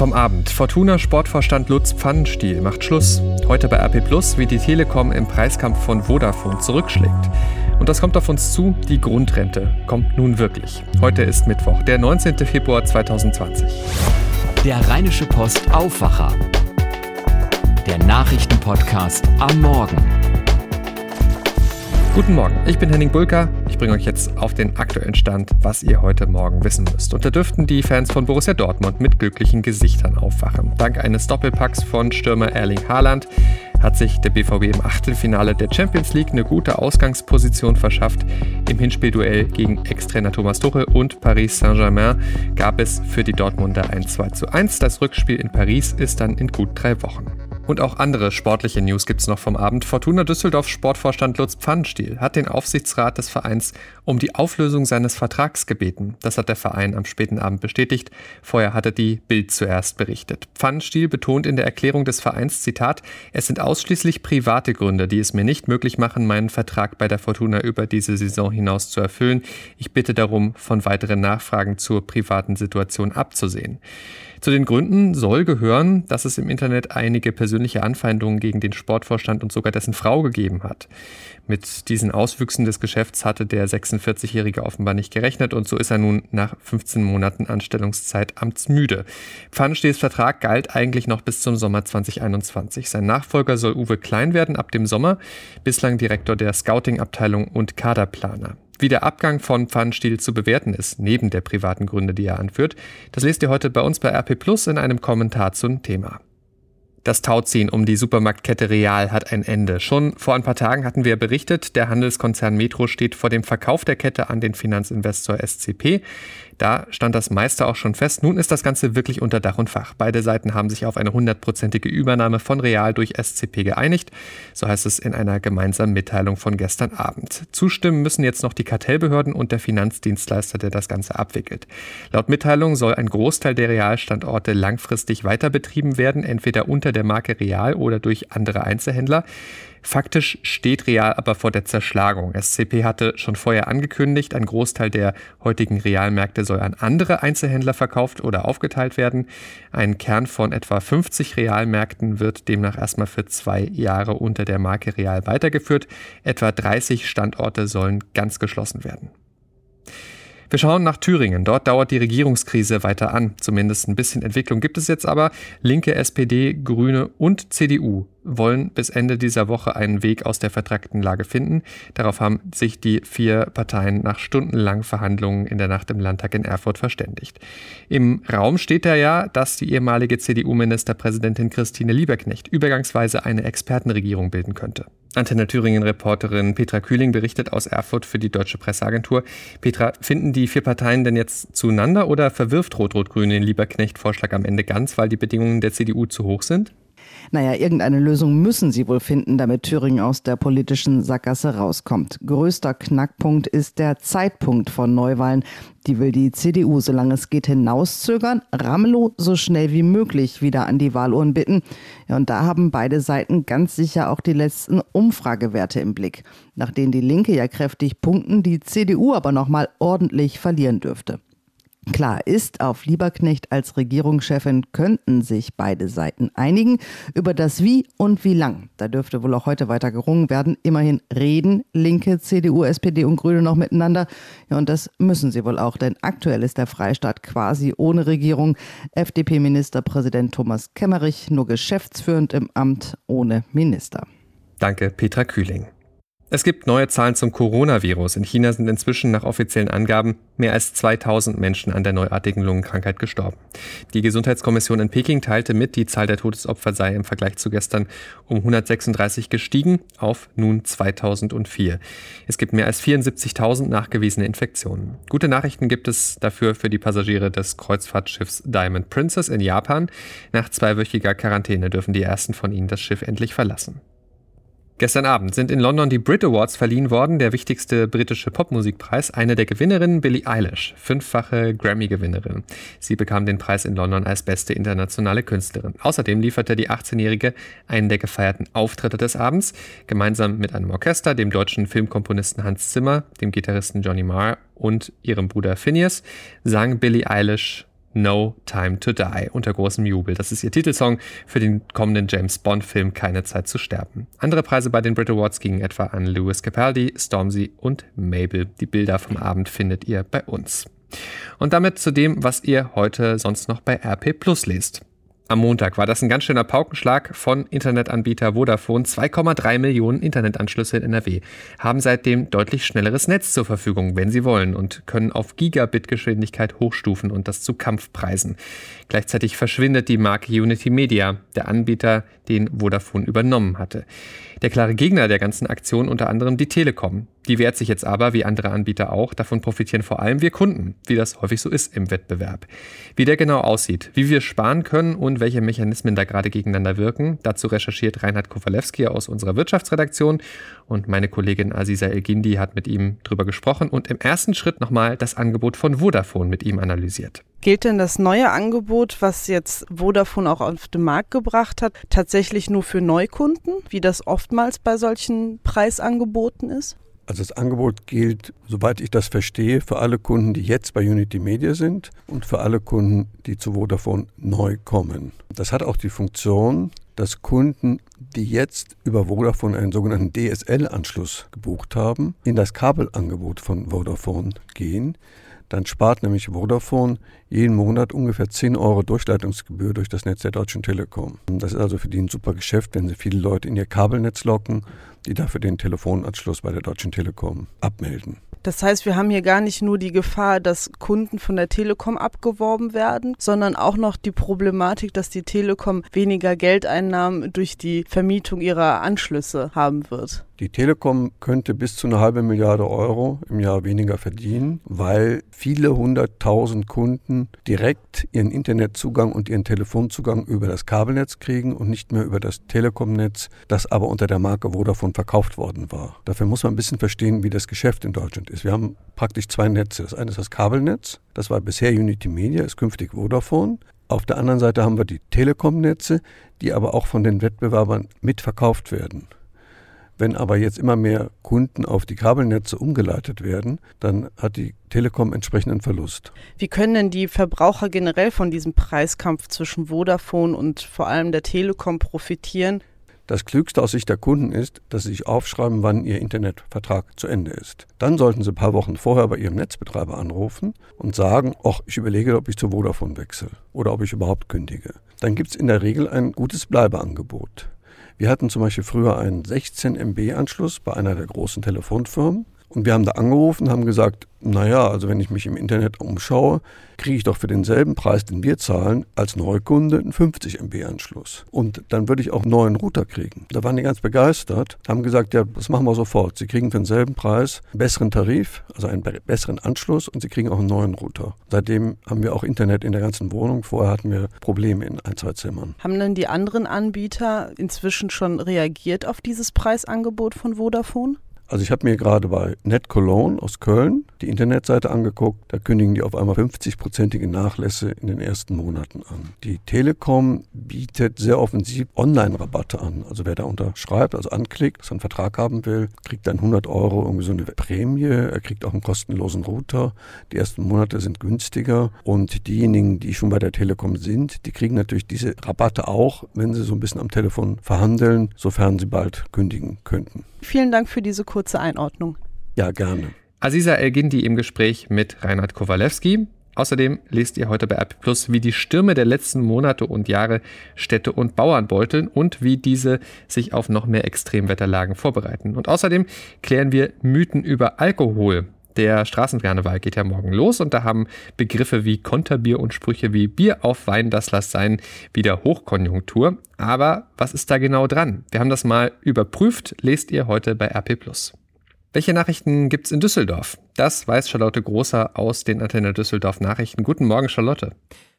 vom Abend. Fortuna Sportvorstand Lutz Pfannenstiel macht Schluss. Heute bei RP Plus, wie die Telekom im Preiskampf von Vodafone zurückschlägt. Und das kommt auf uns zu, die Grundrente kommt nun wirklich. Heute ist Mittwoch, der 19. Februar 2020. Der Rheinische Post Aufwacher. Der Nachrichtenpodcast am Morgen. Guten Morgen, ich bin Henning Bulka. Ich bringe euch jetzt auf den aktuellen Stand, was ihr heute Morgen wissen müsst. Und da dürften die Fans von Borussia Dortmund mit glücklichen Gesichtern aufwachen. Dank eines Doppelpacks von Stürmer Erling Haaland hat sich der BVB im Achtelfinale der Champions League eine gute Ausgangsposition verschafft. Im Hinspielduell gegen Ex-Trainer Thomas Tuchel und Paris Saint-Germain gab es für die Dortmunder ein 2 zu 1. Das Rückspiel in Paris ist dann in gut drei Wochen. Und auch andere sportliche News gibt es noch vom Abend. Fortuna Düsseldorf Sportvorstand Lutz Pfannenstiel hat den Aufsichtsrat des Vereins um die Auflösung seines Vertrags gebeten. Das hat der Verein am späten Abend bestätigt. Vorher hatte die Bild zuerst berichtet. Pfannenstiel betont in der Erklärung des Vereins, Zitat, es sind ausschließlich private Gründe, die es mir nicht möglich machen, meinen Vertrag bei der Fortuna über diese Saison hinaus zu erfüllen. Ich bitte darum, von weiteren Nachfragen zur privaten Situation abzusehen. Zu den Gründen soll gehören, dass es im Internet einige persönliche Anfeindungen gegen den Sportvorstand und sogar dessen Frau gegeben hat. Mit diesen Auswüchsen des Geschäfts hatte der 46-Jährige offenbar nicht gerechnet und so ist er nun nach 15 Monaten Anstellungszeit amtsmüde. Pfannenstehs Vertrag galt eigentlich noch bis zum Sommer 2021. Sein Nachfolger soll Uwe Klein werden ab dem Sommer, bislang Direktor der Scouting-Abteilung und Kaderplaner. Wie der Abgang von Pfannenstiel zu bewerten ist, neben der privaten Gründe, die er anführt, das lest ihr heute bei uns bei RP Plus in einem Kommentar zum Thema. Das Tauziehen um die Supermarktkette Real hat ein Ende. Schon vor ein paar Tagen hatten wir berichtet, der Handelskonzern Metro steht vor dem Verkauf der Kette an den Finanzinvestor SCP. Da stand das meiste auch schon fest. Nun ist das Ganze wirklich unter Dach und Fach. Beide Seiten haben sich auf eine hundertprozentige Übernahme von Real durch SCP geeinigt. So heißt es in einer gemeinsamen Mitteilung von gestern Abend. Zustimmen müssen jetzt noch die Kartellbehörden und der Finanzdienstleister, der das Ganze abwickelt. Laut Mitteilung soll ein Großteil der Realstandorte langfristig weiter betrieben werden, entweder unter der Marke Real oder durch andere Einzelhändler. Faktisch steht Real aber vor der Zerschlagung. SCP hatte schon vorher angekündigt, ein Großteil der heutigen Realmärkte soll an andere Einzelhändler verkauft oder aufgeteilt werden. Ein Kern von etwa 50 Realmärkten wird demnach erstmal für zwei Jahre unter der Marke Real weitergeführt. Etwa 30 Standorte sollen ganz geschlossen werden. Wir schauen nach Thüringen. Dort dauert die Regierungskrise weiter an. Zumindest ein bisschen Entwicklung gibt es jetzt aber. Linke, SPD, Grüne und CDU wollen bis Ende dieser Woche einen Weg aus der vertragten Lage finden. Darauf haben sich die vier Parteien nach stundenlangen Verhandlungen in der Nacht im Landtag in Erfurt verständigt. Im Raum steht da ja, dass die ehemalige CDU-Ministerpräsidentin Christine Lieberknecht übergangsweise eine Expertenregierung bilden könnte. Antenne Thüringen-Reporterin Petra Kühling berichtet aus Erfurt für die Deutsche Presseagentur. Petra, finden die vier Parteien denn jetzt zueinander oder verwirft Rot-Rot-Grün den Lieberknecht-Vorschlag am Ende ganz, weil die Bedingungen der CDU zu hoch sind? Naja, irgendeine Lösung müssen sie wohl finden, damit Thüringen aus der politischen Sackgasse rauskommt. Größter Knackpunkt ist der Zeitpunkt von Neuwahlen. Die will die CDU, solange es geht, hinauszögern, Ramelow so schnell wie möglich wieder an die Wahluhren bitten. Ja, und da haben beide Seiten ganz sicher auch die letzten Umfragewerte im Blick, nach denen die Linke ja kräftig punkten, die CDU aber nochmal ordentlich verlieren dürfte. Klar ist, auf Lieberknecht als Regierungschefin könnten sich beide Seiten einigen über das Wie und wie lang. Da dürfte wohl auch heute weiter gerungen werden. Immerhin reden Linke, CDU, SPD und Grüne noch miteinander. Ja, und das müssen sie wohl auch, denn aktuell ist der Freistaat quasi ohne Regierung. FDP-Ministerpräsident Thomas Kemmerich nur geschäftsführend im Amt ohne Minister. Danke, Petra Kühling. Es gibt neue Zahlen zum Coronavirus. In China sind inzwischen nach offiziellen Angaben mehr als 2000 Menschen an der neuartigen Lungenkrankheit gestorben. Die Gesundheitskommission in Peking teilte mit, die Zahl der Todesopfer sei im Vergleich zu gestern um 136 gestiegen auf nun 2004. Es gibt mehr als 74.000 nachgewiesene Infektionen. Gute Nachrichten gibt es dafür für die Passagiere des Kreuzfahrtschiffs Diamond Princess in Japan. Nach zweiwöchiger Quarantäne dürfen die ersten von ihnen das Schiff endlich verlassen. Gestern Abend sind in London die Brit Awards verliehen worden, der wichtigste britische Popmusikpreis. Eine der Gewinnerinnen, Billie Eilish, fünffache Grammy-Gewinnerin. Sie bekam den Preis in London als beste internationale Künstlerin. Außerdem lieferte die 18-Jährige einen der gefeierten Auftritte des Abends. Gemeinsam mit einem Orchester, dem deutschen Filmkomponisten Hans Zimmer, dem Gitarristen Johnny Marr und ihrem Bruder Phineas sang Billie Eilish No Time to Die unter großem Jubel. Das ist ihr Titelsong für den kommenden James Bond-Film Keine Zeit zu sterben. Andere Preise bei den Brit Awards gingen etwa an Lewis Capaldi, Stormzy und Mabel. Die Bilder vom Abend findet ihr bei uns. Und damit zu dem, was ihr heute sonst noch bei RP Plus lest. Am Montag war das ein ganz schöner Paukenschlag von Internetanbieter Vodafone. 2,3 Millionen Internetanschlüsse in NRW haben seitdem deutlich schnelleres Netz zur Verfügung, wenn sie wollen, und können auf Gigabit-Geschwindigkeit hochstufen und das zu Kampfpreisen. Gleichzeitig verschwindet die Marke Unity Media, der Anbieter, den Vodafone übernommen hatte. Der klare Gegner der ganzen Aktion unter anderem die Telekom. Die wehrt sich jetzt aber, wie andere Anbieter auch. Davon profitieren vor allem wir Kunden, wie das häufig so ist im Wettbewerb. Wie der genau aussieht, wie wir sparen können und welche Mechanismen da gerade gegeneinander wirken, dazu recherchiert Reinhard Kowalewski aus unserer Wirtschaftsredaktion und meine Kollegin Aziza Elgindi hat mit ihm drüber gesprochen und im ersten Schritt nochmal das Angebot von Vodafone mit ihm analysiert. Gilt denn das neue Angebot, was jetzt Vodafone auch auf den Markt gebracht hat, tatsächlich nur für Neukunden, wie das oftmals bei solchen Preisangeboten ist? Also das Angebot gilt, soweit ich das verstehe, für alle Kunden, die jetzt bei Unity Media sind und für alle Kunden, die zu Vodafone neu kommen. Das hat auch die Funktion, dass Kunden, die jetzt über Vodafone einen sogenannten DSL-Anschluss gebucht haben, in das Kabelangebot von Vodafone gehen. Dann spart nämlich Vodafone jeden Monat ungefähr 10 Euro Durchleitungsgebühr durch das Netz der Deutschen Telekom. Das ist also für die ein super Geschäft, wenn sie viele Leute in ihr Kabelnetz locken, die dafür den Telefonanschluss bei der Deutschen Telekom abmelden. Das heißt, wir haben hier gar nicht nur die Gefahr, dass Kunden von der Telekom abgeworben werden, sondern auch noch die Problematik, dass die Telekom weniger Geldeinnahmen durch die Vermietung ihrer Anschlüsse haben wird. Die Telekom könnte bis zu eine halbe Milliarde Euro im Jahr weniger verdienen, weil viele hunderttausend Kunden direkt ihren Internetzugang und ihren Telefonzugang über das Kabelnetz kriegen und nicht mehr über das Telekomnetz, das aber unter der Marke Vodafone verkauft worden war. Dafür muss man ein bisschen verstehen, wie das Geschäft in Deutschland ist. Wir haben praktisch zwei Netze. Das eine ist das Kabelnetz, das war bisher Unity Media, ist künftig Vodafone. Auf der anderen Seite haben wir die Telekom-Netze, die aber auch von den Wettbewerbern mitverkauft werden. Wenn aber jetzt immer mehr Kunden auf die Kabelnetze umgeleitet werden, dann hat die Telekom entsprechenden Verlust. Wie können denn die Verbraucher generell von diesem Preiskampf zwischen Vodafone und vor allem der Telekom profitieren? Das Klügste aus Sicht der Kunden ist, dass sie sich aufschreiben, wann ihr Internetvertrag zu Ende ist. Dann sollten sie ein paar Wochen vorher bei ihrem Netzbetreiber anrufen und sagen, ach, ich überlege, ob ich zu Vodafone wechsle oder ob ich überhaupt kündige. Dann gibt es in der Regel ein gutes Bleibeangebot. Wir hatten zum Beispiel früher einen 16 MB Anschluss bei einer der großen Telefonfirmen und wir haben da angerufen haben gesagt, naja, also wenn ich mich im Internet umschaue, kriege ich doch für denselben Preis, den wir zahlen, als Neukunde einen 50 MB Anschluss. Und dann würde ich auch einen neuen Router kriegen. Da waren die ganz begeistert, haben gesagt, ja, das machen wir sofort. Sie kriegen für denselben Preis einen besseren Tarif, also einen besseren Anschluss und sie kriegen auch einen neuen Router. Seitdem haben wir auch Internet in der ganzen Wohnung. Vorher hatten wir Probleme in ein, zwei Zimmern. Haben denn die anderen Anbieter inzwischen schon reagiert auf dieses Preisangebot von Vodafone? Also ich habe mir gerade bei Net Cologne aus Köln die Internetseite angeguckt. Da kündigen die auf einmal 50-prozentige Nachlässe in den ersten Monaten an. Die Telekom bietet sehr offensiv Online-Rabatte an. Also wer da unterschreibt, also anklickt, er einen Vertrag haben will, kriegt dann 100 Euro irgendwie so eine Prämie. Er kriegt auch einen kostenlosen Router. Die ersten Monate sind günstiger. Und diejenigen, die schon bei der Telekom sind, die kriegen natürlich diese Rabatte auch, wenn sie so ein bisschen am Telefon verhandeln, sofern sie bald kündigen könnten. Vielen Dank für diese kurze Einordnung. Ja, gerne. Aziza Elgindi im Gespräch mit Reinhard Kowalewski. Außerdem lest ihr heute bei RP Plus, wie die Stürme der letzten Monate und Jahre Städte und Bauern beuteln und wie diese sich auf noch mehr Extremwetterlagen vorbereiten. Und außerdem klären wir Mythen über Alkohol. Der Straßenkarneval geht ja morgen los und da haben Begriffe wie Konterbier und Sprüche wie Bier auf Wein, das lass sein, wieder Hochkonjunktur. Aber was ist da genau dran? Wir haben das mal überprüft, lest ihr heute bei RP. Welche Nachrichten gibt's in Düsseldorf? Das weiß Charlotte Großer aus den Antenne Düsseldorf Nachrichten. Guten Morgen, Charlotte.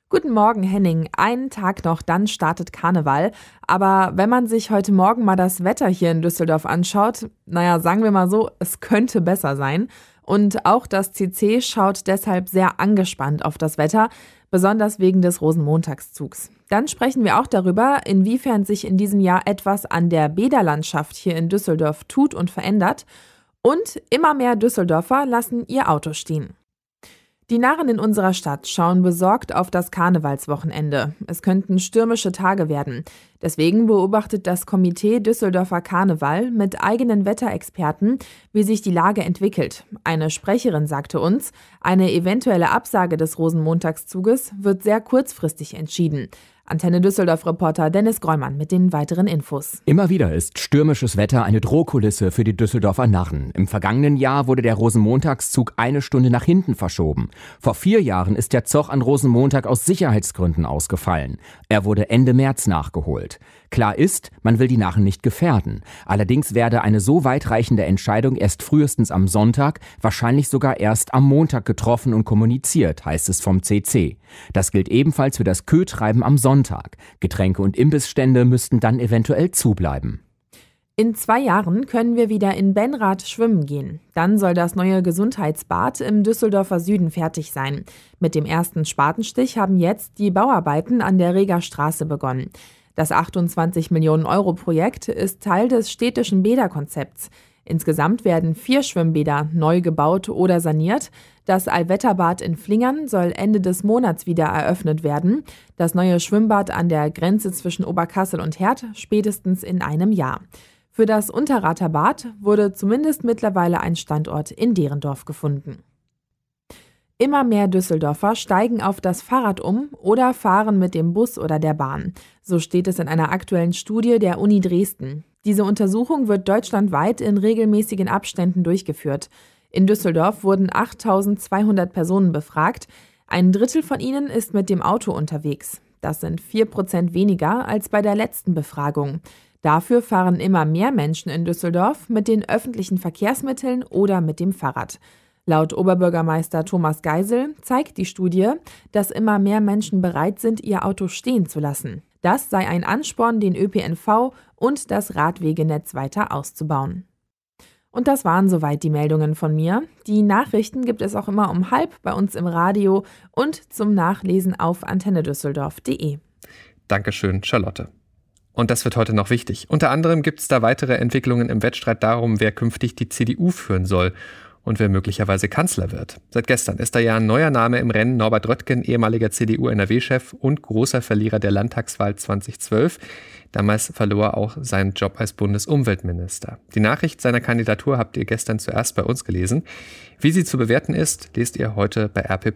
Guten Morgen, Henning. Einen Tag noch, dann startet Karneval. Aber wenn man sich heute Morgen mal das Wetter hier in Düsseldorf anschaut, naja, sagen wir mal so, es könnte besser sein. Und auch das CC schaut deshalb sehr angespannt auf das Wetter, besonders wegen des Rosenmontagszugs. Dann sprechen wir auch darüber, inwiefern sich in diesem Jahr etwas an der Bäderlandschaft hier in Düsseldorf tut und verändert. Und immer mehr Düsseldorfer lassen ihr Auto stehen. Die Narren in unserer Stadt schauen besorgt auf das Karnevalswochenende. Es könnten stürmische Tage werden. Deswegen beobachtet das Komitee Düsseldorfer Karneval mit eigenen Wetterexperten, wie sich die Lage entwickelt. Eine Sprecherin sagte uns, eine eventuelle Absage des Rosenmontagszuges wird sehr kurzfristig entschieden. Antenne Düsseldorf-Reporter Dennis Grollmann mit den weiteren Infos. Immer wieder ist stürmisches Wetter eine Drohkulisse für die Düsseldorfer Narren. Im vergangenen Jahr wurde der Rosenmontagszug eine Stunde nach hinten verschoben. Vor vier Jahren ist der Zoch an Rosenmontag aus Sicherheitsgründen ausgefallen. Er wurde Ende März nachgeholt. Klar ist, man will die Narren nicht gefährden. Allerdings werde eine so weitreichende Entscheidung erst frühestens am Sonntag, wahrscheinlich sogar erst am Montag getroffen und kommuniziert, heißt es vom CC. Das gilt ebenfalls für das Kötreiben am Sonntag. Getränke und Imbissstände müssten dann eventuell zubleiben. In zwei Jahren können wir wieder in Benrath schwimmen gehen. Dann soll das neue Gesundheitsbad im Düsseldorfer Süden fertig sein. Mit dem ersten Spatenstich haben jetzt die Bauarbeiten an der Reger Straße begonnen. Das 28 Millionen Euro Projekt ist Teil des städtischen Bäderkonzepts. Insgesamt werden vier Schwimmbäder neu gebaut oder saniert. Das Allwetterbad in Flingern soll Ende des Monats wieder eröffnet werden. Das neue Schwimmbad an der Grenze zwischen Oberkassel und Herd spätestens in einem Jahr. Für das Unterraterbad wurde zumindest mittlerweile ein Standort in Derendorf gefunden. Immer mehr Düsseldorfer steigen auf das Fahrrad um oder fahren mit dem Bus oder der Bahn. So steht es in einer aktuellen Studie der Uni Dresden. Diese Untersuchung wird deutschlandweit in regelmäßigen Abständen durchgeführt. In Düsseldorf wurden 8200 Personen befragt. Ein Drittel von ihnen ist mit dem Auto unterwegs. Das sind vier Prozent weniger als bei der letzten Befragung. Dafür fahren immer mehr Menschen in Düsseldorf mit den öffentlichen Verkehrsmitteln oder mit dem Fahrrad. Laut Oberbürgermeister Thomas Geisel zeigt die Studie, dass immer mehr Menschen bereit sind, ihr Auto stehen zu lassen. Das sei ein Ansporn, den ÖPNV und das Radwegenetz weiter auszubauen. Und das waren soweit die Meldungen von mir. Die Nachrichten gibt es auch immer um halb bei uns im Radio und zum Nachlesen auf antennedüsseldorf.de. Dankeschön, Charlotte. Und das wird heute noch wichtig. Unter anderem gibt es da weitere Entwicklungen im Wettstreit darum, wer künftig die CDU führen soll und wer möglicherweise Kanzler wird. Seit gestern ist da ja ein neuer Name im Rennen, Norbert Röttgen, ehemaliger CDU-NRW-Chef und großer Verlierer der Landtagswahl 2012. Damals verlor er auch seinen Job als Bundesumweltminister. Die Nachricht seiner Kandidatur habt ihr gestern zuerst bei uns gelesen. Wie sie zu bewerten ist, lest ihr heute bei RP+.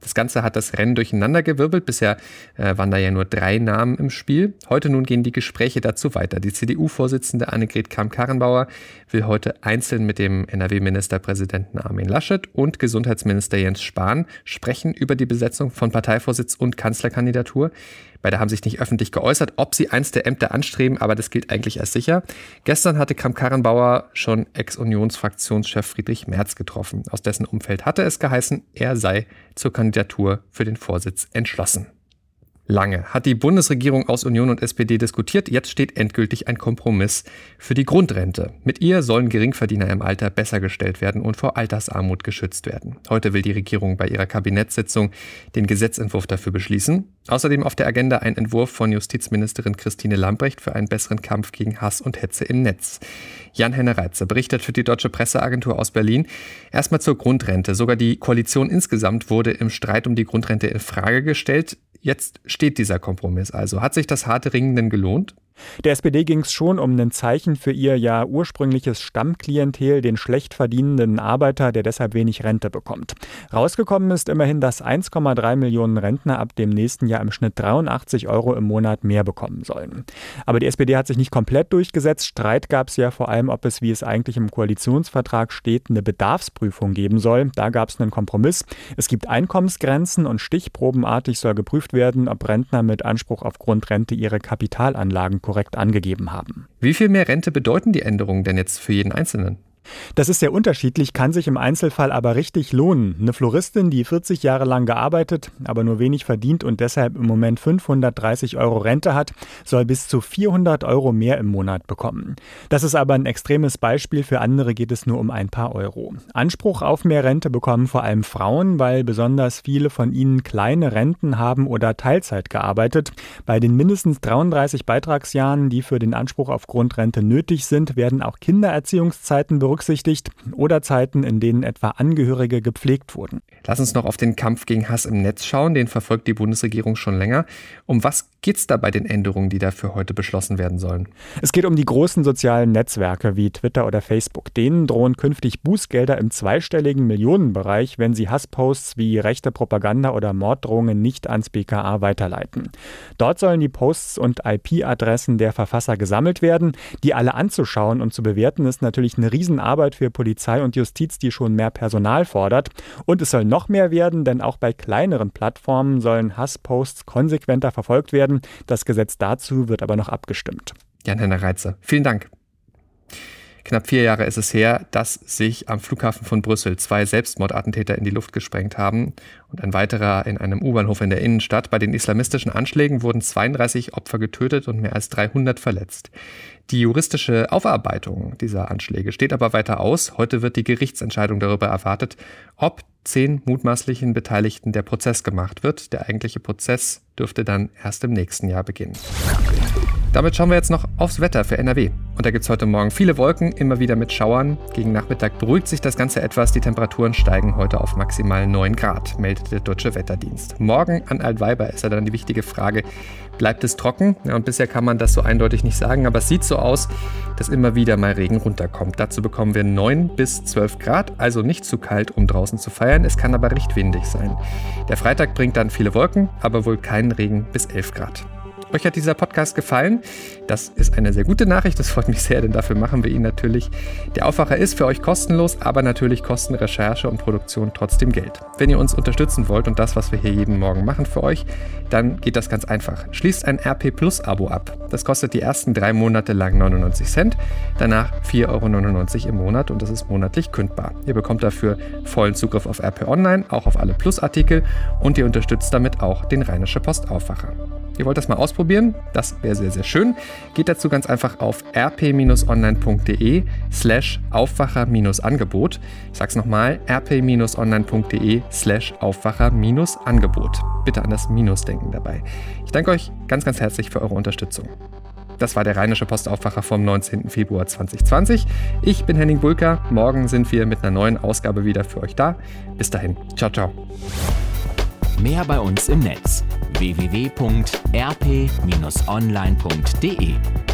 Das Ganze hat das Rennen durcheinandergewirbelt. Bisher äh, waren da ja nur drei Namen im Spiel. Heute nun gehen die Gespräche dazu weiter. Die CDU-Vorsitzende Annegret Kramp-Karrenbauer will heute einzeln mit dem NRW-Ministerpräsidenten Armin Laschet und Gesundheitsminister Jens Spahn sprechen über die Besetzung von Parteivorsitz und Kanzlerkandidatur. Beide haben sich nicht öffentlich geäußert, ob sie eins der Ämter anstreben, aber das gilt eigentlich als sicher. Gestern hatte Kramp-Karrenbauer schon Ex-Unionsfraktionschef Friedrich Merz getroffen. Aus dessen Umfeld hatte es geheißen, er sei zur Kandidatur für den Vorsitz entschlossen. Lange hat die Bundesregierung aus Union und SPD diskutiert. Jetzt steht endgültig ein Kompromiss für die Grundrente. Mit ihr sollen Geringverdiener im Alter besser gestellt werden und vor Altersarmut geschützt werden. Heute will die Regierung bei ihrer Kabinettssitzung den Gesetzentwurf dafür beschließen. Außerdem auf der Agenda ein Entwurf von Justizministerin Christine Lambrecht für einen besseren Kampf gegen Hass und Hetze im Netz. Jan-Henne Reitze berichtet für die Deutsche Presseagentur aus Berlin. Erstmal zur Grundrente. Sogar die Koalition insgesamt wurde im Streit um die Grundrente in Frage gestellt. Jetzt steht dieser Kompromiss also. Hat sich das harte Ringen denn gelohnt? Der SPD ging es schon um ein Zeichen für ihr ja ursprüngliches Stammklientel, den schlecht verdienenden Arbeiter, der deshalb wenig Rente bekommt. Rausgekommen ist immerhin, dass 1,3 Millionen Rentner ab dem nächsten Jahr im Schnitt 83 Euro im Monat mehr bekommen sollen. Aber die SPD hat sich nicht komplett durchgesetzt. Streit gab es ja vor allem, ob es, wie es eigentlich im Koalitionsvertrag steht, eine Bedarfsprüfung geben soll. Da gab es einen Kompromiss. Es gibt Einkommensgrenzen und stichprobenartig soll geprüft werden, ob Rentner mit Anspruch auf Grundrente ihre Kapitalanlagen korrekt angegeben haben. Wie viel mehr Rente bedeuten die Änderungen denn jetzt für jeden Einzelnen? Das ist sehr unterschiedlich, kann sich im Einzelfall aber richtig lohnen. Eine Floristin, die 40 Jahre lang gearbeitet, aber nur wenig verdient und deshalb im Moment 530 Euro Rente hat, soll bis zu 400 Euro mehr im Monat bekommen. Das ist aber ein extremes Beispiel, für andere geht es nur um ein paar Euro. Anspruch auf mehr Rente bekommen vor allem Frauen, weil besonders viele von ihnen kleine Renten haben oder Teilzeit gearbeitet. Bei den mindestens 33 Beitragsjahren, die für den Anspruch auf Grundrente nötig sind, werden auch Kindererziehungszeiten berücksichtigt berücksichtigt oder Zeiten, in denen etwa Angehörige gepflegt wurden. Lass uns noch auf den Kampf gegen Hass im Netz schauen. Den verfolgt die Bundesregierung schon länger. Um was geht es da bei den Änderungen, die dafür heute beschlossen werden sollen? Es geht um die großen sozialen Netzwerke wie Twitter oder Facebook. Denen drohen künftig Bußgelder im zweistelligen Millionenbereich, wenn sie Hassposts wie rechte Propaganda oder Morddrohungen nicht ans BKA weiterleiten. Dort sollen die Posts und IP-Adressen der Verfasser gesammelt werden. Die alle anzuschauen und zu bewerten, ist natürlich eine Riesenarbeit für Polizei und Justiz, die schon mehr Personal fordert. Und es soll noch mehr werden, denn auch bei kleineren Plattformen sollen Hassposts konsequenter verfolgt werden. Das Gesetz dazu wird aber noch abgestimmt. Jan-Henner Reitze, vielen Dank. Knapp vier Jahre ist es her, dass sich am Flughafen von Brüssel zwei Selbstmordattentäter in die Luft gesprengt haben und ein weiterer in einem U-Bahnhof in der Innenstadt. Bei den islamistischen Anschlägen wurden 32 Opfer getötet und mehr als 300 verletzt. Die juristische Aufarbeitung dieser Anschläge steht aber weiter aus. Heute wird die Gerichtsentscheidung darüber erwartet, ob zehn mutmaßlichen Beteiligten der Prozess gemacht wird. Der eigentliche Prozess dürfte dann erst im nächsten Jahr beginnen. Damit schauen wir jetzt noch aufs Wetter für NRW. Und da gibt es heute Morgen viele Wolken, immer wieder mit Schauern. Gegen Nachmittag beruhigt sich das Ganze etwas. Die Temperaturen steigen heute auf maximal 9 Grad, meldet der Deutsche Wetterdienst. Morgen an Altweiber ist ja dann die wichtige Frage, bleibt es trocken? Ja, und bisher kann man das so eindeutig nicht sagen, aber es sieht so aus, dass immer wieder mal Regen runterkommt. Dazu bekommen wir 9 bis 12 Grad, also nicht zu kalt, um draußen zu feiern. Es kann aber recht windig sein. Der Freitag bringt dann viele Wolken, aber wohl keinen Regen bis 11 Grad. Euch hat dieser Podcast gefallen? Das ist eine sehr gute Nachricht, das freut mich sehr, denn dafür machen wir ihn natürlich. Der Aufwacher ist für euch kostenlos, aber natürlich kosten Recherche und Produktion trotzdem Geld. Wenn ihr uns unterstützen wollt und das, was wir hier jeden Morgen machen für euch, dann geht das ganz einfach. Schließt ein RP Plus Abo ab. Das kostet die ersten drei Monate lang 99 Cent, danach 4,99 Euro im Monat und das ist monatlich kündbar. Ihr bekommt dafür vollen Zugriff auf RP Online, auch auf alle Plus-Artikel und ihr unterstützt damit auch den Rheinische Post Aufwacher. Ihr wollt das mal ausprobieren? Das wäre sehr, sehr schön. Geht dazu ganz einfach auf rp-online.de slash Aufwacher-Angebot. Ich sag's nochmal, rp-online.de slash Aufwacher-Angebot. Bitte an das Minus denken dabei. Ich danke euch ganz, ganz herzlich für eure Unterstützung. Das war der Rheinische Postaufwacher vom 19. Februar 2020. Ich bin Henning Bulker. Morgen sind wir mit einer neuen Ausgabe wieder für euch da. Bis dahin. Ciao, ciao. Mehr bei uns im Netz www.rp-online.de